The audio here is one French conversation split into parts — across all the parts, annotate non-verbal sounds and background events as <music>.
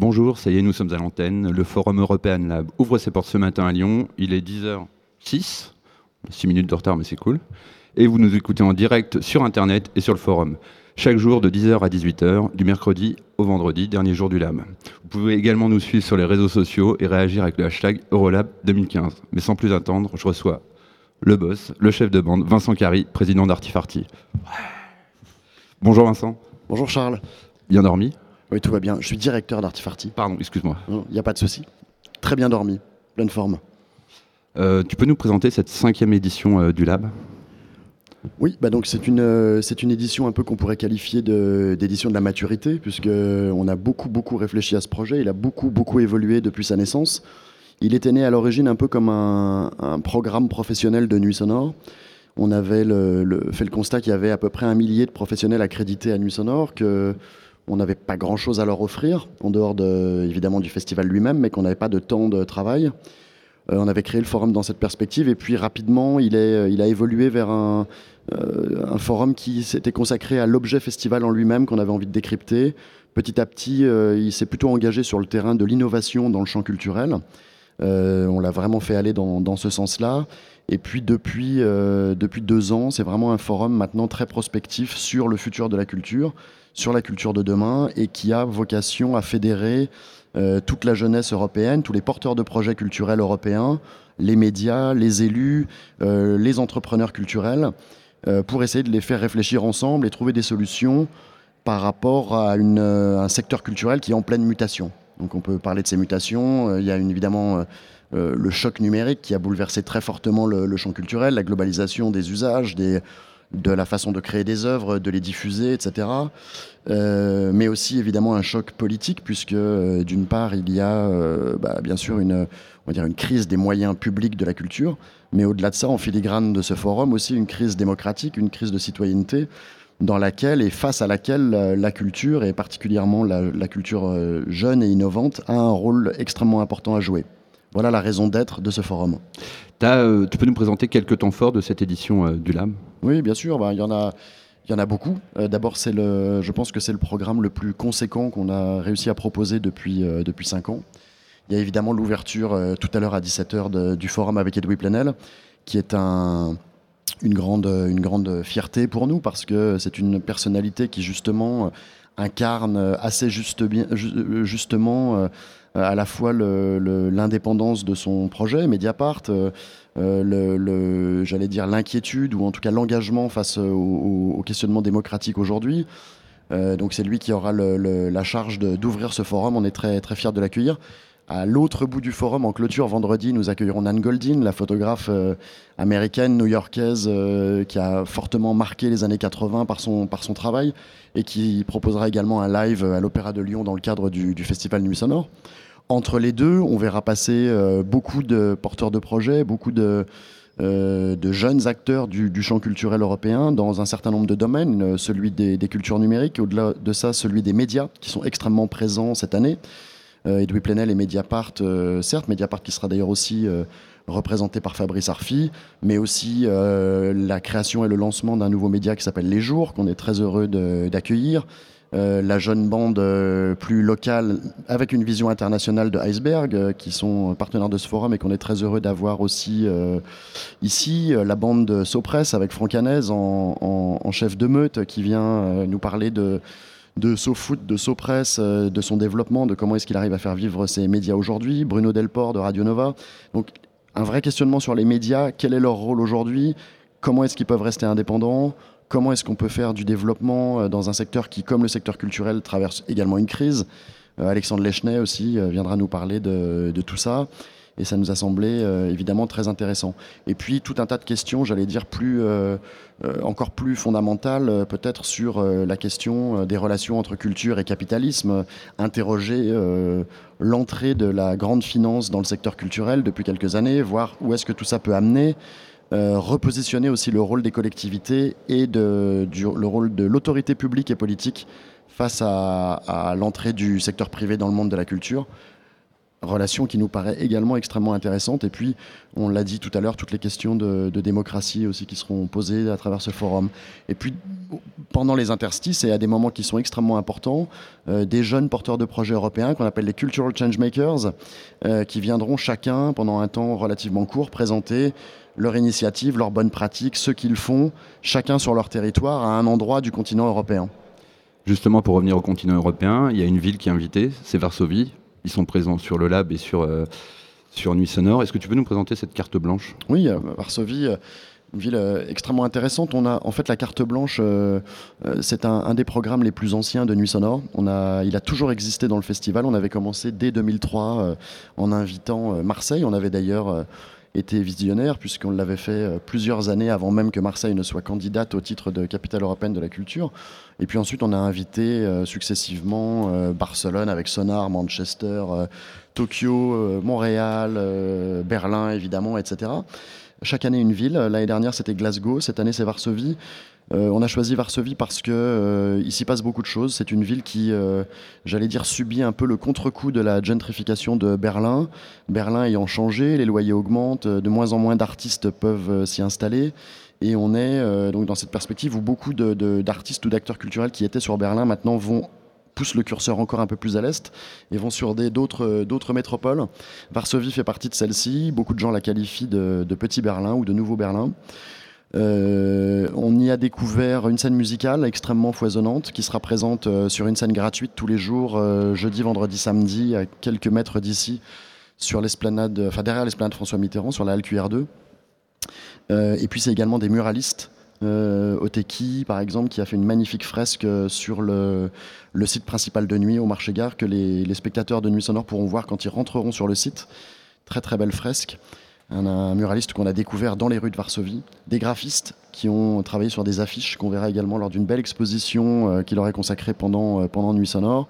Bonjour, ça y est, nous sommes à l'antenne. Le Forum European Lab ouvre ses portes ce matin à Lyon. Il est 10h06. 6 minutes de retard, mais c'est cool. Et vous nous écoutez en direct sur Internet et sur le forum. Chaque jour de 10h à 18h, du mercredi au vendredi, dernier jour du Lab. Vous pouvez également nous suivre sur les réseaux sociaux et réagir avec le hashtag Eurolab 2015. Mais sans plus attendre, je reçois le boss, le chef de bande, Vincent Carry, président d'Artifarty. Bonjour Vincent. Bonjour Charles. Bien dormi? Oui, tout va bien. Je suis directeur d'Artifarty. Pardon, excuse-moi. Il n'y a pas de souci. Très bien dormi, pleine forme. Euh, tu peux nous présenter cette cinquième édition euh, du Lab? Oui, bah donc c'est une, euh, c'est une édition un peu qu'on pourrait qualifier d'édition de, la maturité, puisqu'on a beaucoup, beaucoup réfléchi à ce projet. Il a beaucoup, beaucoup évolué depuis sa naissance. Il était né à l'origine un peu comme un, programme professionnel de nuit sonore. On avait fait le constat qu'il y avait à peu près un millier de professionnels accrédités à nuit sonore, que on n'avait pas grand-chose à leur offrir, en dehors de, évidemment du festival lui-même, mais qu'on n'avait pas de temps de travail. Euh, on avait créé le forum dans cette perspective et puis rapidement il, euh, a évolué vers un, euh, un forum qui s'était consacré à l'objet festival en lui-même qu'on avait envie de décrypter. Petit à petit, il s'est plutôt engagé sur le terrain de l'innovation dans le champ culturel. on l'a vraiment fait aller dans, dans ce sens-là. Et puis depuis, depuis deux ans, c'est vraiment un forum maintenant très prospectif sur le futur de la culture, sur la culture de demain, et qui a vocation à fédérer euh, toute la jeunesse européenne, tous les porteurs de projets culturels européens, les médias, les élus, euh, les entrepreneurs culturels, euh, pour essayer de les faire réfléchir ensemble et trouver des solutions par rapport à un secteur culturel qui est en pleine mutation. Donc on peut parler de ces mutations. Il y a évidemment le choc numérique qui a bouleversé très fortement le, champ culturel, la globalisation des usages, des, de la façon de créer des œuvres, de les diffuser, etc. Euh, mais aussi évidemment un choc politique, puisque euh, d'une part il y a euh, bah, bien sûr une, on va dire une crise des moyens publics de la culture, mais au-delà de ça, en filigrane de ce forum aussi une crise démocratique, une crise de citoyenneté, dans laquelle et face à laquelle la culture, et particulièrement la culture jeune et innovante, a un rôle extrêmement important à jouer. Voilà la raison d'être de ce forum. Euh, tu peux nous présenter quelques temps forts de cette édition euh, du LAM Oui, bien sûr. Bah, il y en a. Il y en a beaucoup. Euh, d'abord, c'est le, je pense que c'est le programme le plus conséquent qu'on a réussi à proposer depuis, depuis 5 ans. Il y a évidemment l'ouverture tout à l'heure à 17h du forum avec Edoui Plenel, qui est un, une, grande, une grande fierté pour nous parce que c'est une personnalité qui justement incarne assez juste, bien, justement à la fois l'indépendance de son projet, Mediapart, euh, euh, j'allais dire l'inquiétude ou en tout cas l'engagement face au, questionnement démocratique aujourd'hui. Euh, donc c'est lui qui aura la charge d'ouvrir ce forum. On est très très fiers de l'accueillir. À l'autre bout du forum, en clôture vendredi, nous accueillerons Nan Goldin, la photographe américaine, new-yorkaise, qui a fortement marqué les années 80 par son, par son travail et qui proposera également un live à l'Opéra de Lyon dans le cadre du, du Festival Nuit Sonore. Entre les deux, on verra passer euh, beaucoup de porteurs de projets, beaucoup de, euh, de jeunes acteurs du, champ culturel européen dans un certain nombre de domaines, euh, celui des, cultures numériques, au-delà de ça, celui des médias, qui sont extrêmement présents cette année. Edoui Plenel et Mediapart, certes, Mediapart qui sera d'ailleurs aussi représenté par Fabrice Arfi, mais aussi la création et le lancement d'un nouveau média qui s'appelle Les Jours, qu'on est très heureux d'accueillir. Euh, la jeune bande euh, plus locale avec une vision internationale de Iceberg, euh, qui sont partenaires de ce forum et qu'on est très heureux d'avoir aussi ici. La bande de Sopress avec Franck Hanez en, chef de meute qui vient nous parler de de SoFoot, de SoPress, de son développement, de comment est-ce qu'il arrive à faire vivre ses médias aujourd'hui. Bruno Delport de Radio Nova. Donc un vrai questionnement sur les médias. Quel est leur rôle aujourd'hui? Comment est-ce qu'ils peuvent rester indépendants? Comment est-ce qu'on peut faire du développement euh, dans un secteur qui, comme le secteur culturel, traverse également une crise? Euh, Alexandre Lechnet aussi euh, viendra nous parler de, tout ça. Et ça nous a semblé évidemment très intéressant. Et puis tout un tas de questions, j'allais dire plus, encore plus fondamentales, peut-être sur la question des relations entre culture et capitalisme. Interroger l'entrée de la grande finance dans le secteur culturel depuis quelques années, voir où est-ce que tout ça peut amener. Euh, repositionner aussi le rôle des collectivités et de, le rôle de l'autorité publique et politique face à, l'entrée du secteur privé dans le monde de la culture. Relation qui nous paraît également extrêmement intéressante. Et puis, on l'a dit tout à l'heure, toutes les questions de, démocratie aussi qui seront posées à travers ce forum. Et puis, pendant les interstices et à des moments qui sont extrêmement importants, euh, des jeunes porteurs de projets européens qu'on appelle les Cultural Changemakers, euh, qui viendront chacun, pendant un temps relativement court, présenter leur initiative, leurs bonnes pratiques, ce qu'ils font, chacun sur leur territoire, à un endroit du continent européen. Justement, pour revenir au continent européen, il y a une ville qui est invitée, c'est Varsovie. Ils sont présents sur le lab et sur, euh, sur Nuit Sonore. Est-ce que tu peux nous présenter cette carte blanche? Oui, euh, Varsovie euh, une ville extrêmement intéressante. On a en fait la carte blanche, c'est un, des programmes les plus anciens de Nuit Sonore. On a, il a toujours existé dans le festival. On avait commencé dès 2003 en invitant Marseille. On avait d'ailleurs été visionnaire puisqu'on l'avait fait plusieurs années avant même que Marseille ne soit candidate au titre de capitale européenne de la culture. Et puis ensuite, on a invité euh, successivement euh, Barcelone avec Sonar, Manchester, euh, Tokyo, Montréal, Berlin évidemment, etc. Chaque année une ville. L'année dernière, c'était Glasgow. Cette année, c'est Varsovie. On a choisi Varsovie parce que s'y passe beaucoup de choses. C'est une ville qui, j'allais dire, subit un peu le contre-coup de la gentrification de Berlin. Berlin ayant changé, les loyers augmentent, de moins en moins d'artistes peuvent s'y installer. Et on est euh, donc dans cette perspective où beaucoup d'artistes ou d'acteurs culturels qui étaient sur Berlin maintenant vont poussent le curseur encore un peu plus à l'est et vont sur d'autres métropoles. Varsovie fait partie de celle-ci. Beaucoup de gens la qualifient de, Petit Berlin ou de Nouveau Berlin. Euh, on y a découvert une scène musicale extrêmement foisonnante qui sera présente euh, sur une scène gratuite tous les jours, jeudi, vendredi, samedi, à quelques mètres d'ici, sur l'esplanade, enfin derrière l'esplanade François Mitterrand, sur la Halle QR2. Euh, et puis c'est également des muralistes. Euh, Oteki, par exemple, qui a fait une magnifique fresque euh, sur le, site principal de nuit au marché gare que les, spectateurs de Nuit Sonore pourront voir quand ils rentreront sur le site. Très très belle fresque. Un, muraliste qu'on a découvert dans les rues de Varsovie. Des graphistes qui ont travaillé sur des affiches qu'on verra également lors d'une belle exposition qu'il aurait consacrée pendant, pendant Nuit Sonore.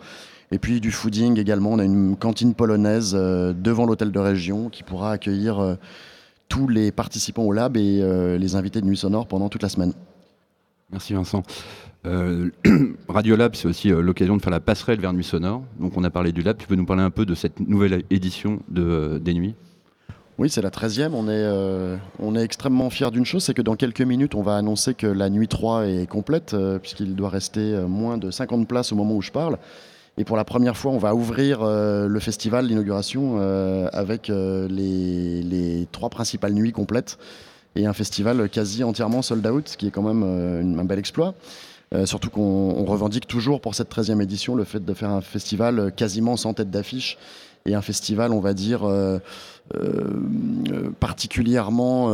Et puis du fooding également. On a une cantine polonaise devant l'hôtel de région qui pourra accueillir tous les participants au lab et euh, les invités de Nuit Sonore pendant toute la semaine. Merci Vincent. Euh, <clears throat> Radio Lab, c'est aussi euh, l'occasion de faire la passerelle vers Nuit Sonore. Donc on a parlé du lab, tu peux nous parler un peu de cette nouvelle édition de, des Nuits? Oui, c'est la 13e. On est, on est extrêmement fiers d'une chose, c'est que dans quelques minutes, on va annoncer que la nuit 3 est complète, puisqu'il doit rester moins de 50 places au moment où je parle. Et pour la première fois, on va ouvrir euh, le festival, l'inauguration, euh, avec euh, les, trois principales nuits complètes et un festival quasi entièrement sold out, ce qui est quand même un bel exploit. surtout qu'on revendique toujours pour cette 13e édition le fait de faire un festival quasiment sans tête d'affiche et un festival, on va dire, particulièrement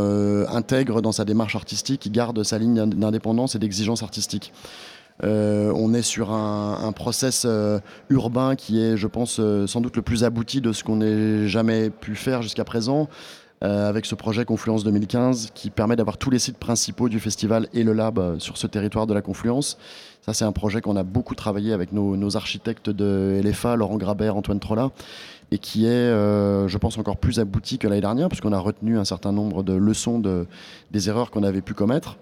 intègre dans sa démarche artistique, qui garde sa ligne d'indépendance et d'exigence artistique. Euh, on est sur un, process euh, urbain qui est, je pense, euh, sans doute le plus abouti de ce qu'on ait jamais pu faire jusqu'à présent. Avec ce projet Confluence 2015 qui permet d'avoir tous les sites principaux du festival et le lab sur ce territoire de la Confluence. Ça, c'est un projet qu'on a beaucoup travaillé avec nos, architectes de LFA, Laurent Grabert, Antoine Trolla, et qui est, je pense, encore plus abouti que l'année dernière, puisqu'on a retenu un certain nombre de leçons de, des erreurs qu'on avait pu commettre.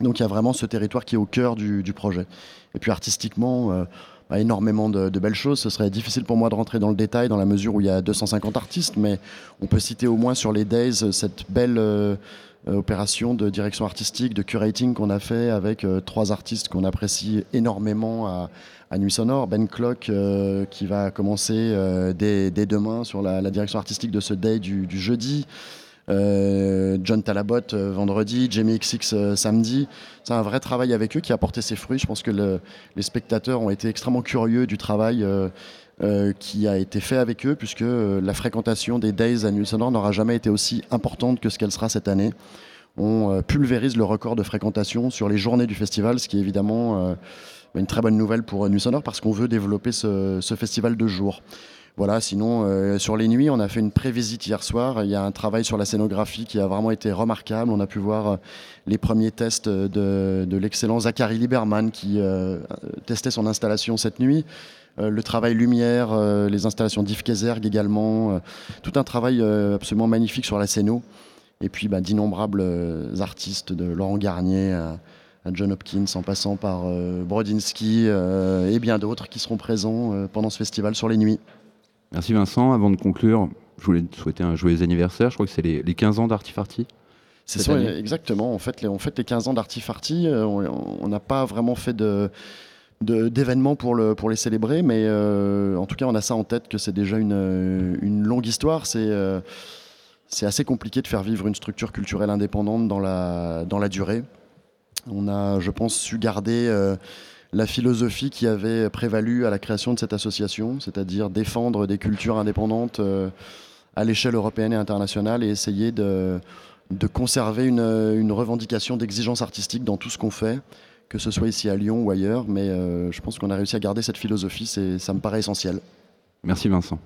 Donc il y a vraiment ce territoire qui est au cœur du, projet. Et puis artistiquement, euh, bah, énormément de, belles choses. Ce serait difficile pour moi de rentrer dans le détail dans la mesure où il y a 250 artistes, mais on peut citer au moins sur les Days cette belle euh, opération de direction artistique, de curating qu'on a fait avec euh, trois artistes qu'on apprécie énormément à, Nuit Sonore. Ben Clock qui va commencer dès, demain sur la, direction artistique de ce Day du jeudi. Euh, John Talabot euh, vendredi, Jamie XX euh, samedi. C'est un vrai travail avec eux qui a porté ses fruits. Je pense que les spectateurs ont été extrêmement curieux du travail qui a été fait avec eux, puisque la fréquentation des Days à New Sonor n'aura jamais été aussi importante que ce qu'elle sera cette année. On pulvérise le record de fréquentation sur les journées du festival, ce qui est évidemment une très bonne nouvelle pour Nuit Sonore parce qu'on veut développer ce, ce festival de jour. Voilà, sinon, euh, sur les nuits, on a fait une prévisite hier soir. Il y a un travail sur la scénographie qui a vraiment été remarquable. On a pu voir euh, les premiers tests de, l'excellent Zachary Lieberman qui euh, testait son installation cette nuit. le travail lumière, les installations d'Yves également. tout un travail absolument magnifique sur la scéno. Et puis bah, d'innombrables artistes, de Laurent Garnier à, John Hopkins, en passant par Brodinski et bien d'autres qui seront présents pendant ce festival sur les nuits. Merci Vincent. Avant de conclure, je voulais te souhaiter un joyeux anniversaire. Je crois que c'est les, les 15 ans d'Artifarty. C'est ça, exactement. En fait, les, en fait, les 15 ans d'Artifarty, euh, on n'a pas vraiment fait de d'événements pour, le, pour les célébrer, mais euh, en tout cas, on a ça en tête que c'est déjà une, une, longue histoire. C'est euh, c'est assez compliqué de faire vivre une structure culturelle indépendante dans la, dans la durée. On a, je pense, su garder euh, la philosophie qui avait prévalu à la création de cette association, c'est-à-dire défendre des cultures indépendantes à l'échelle européenne et internationale et essayer de, conserver une, une revendication d'exigence artistique dans tout ce qu'on fait que ce soit ici à Lyon ou ailleurs. Mais euh, je pense qu'on a réussi à garder cette philosophie, ça me paraît essentiel. Merci Vincent.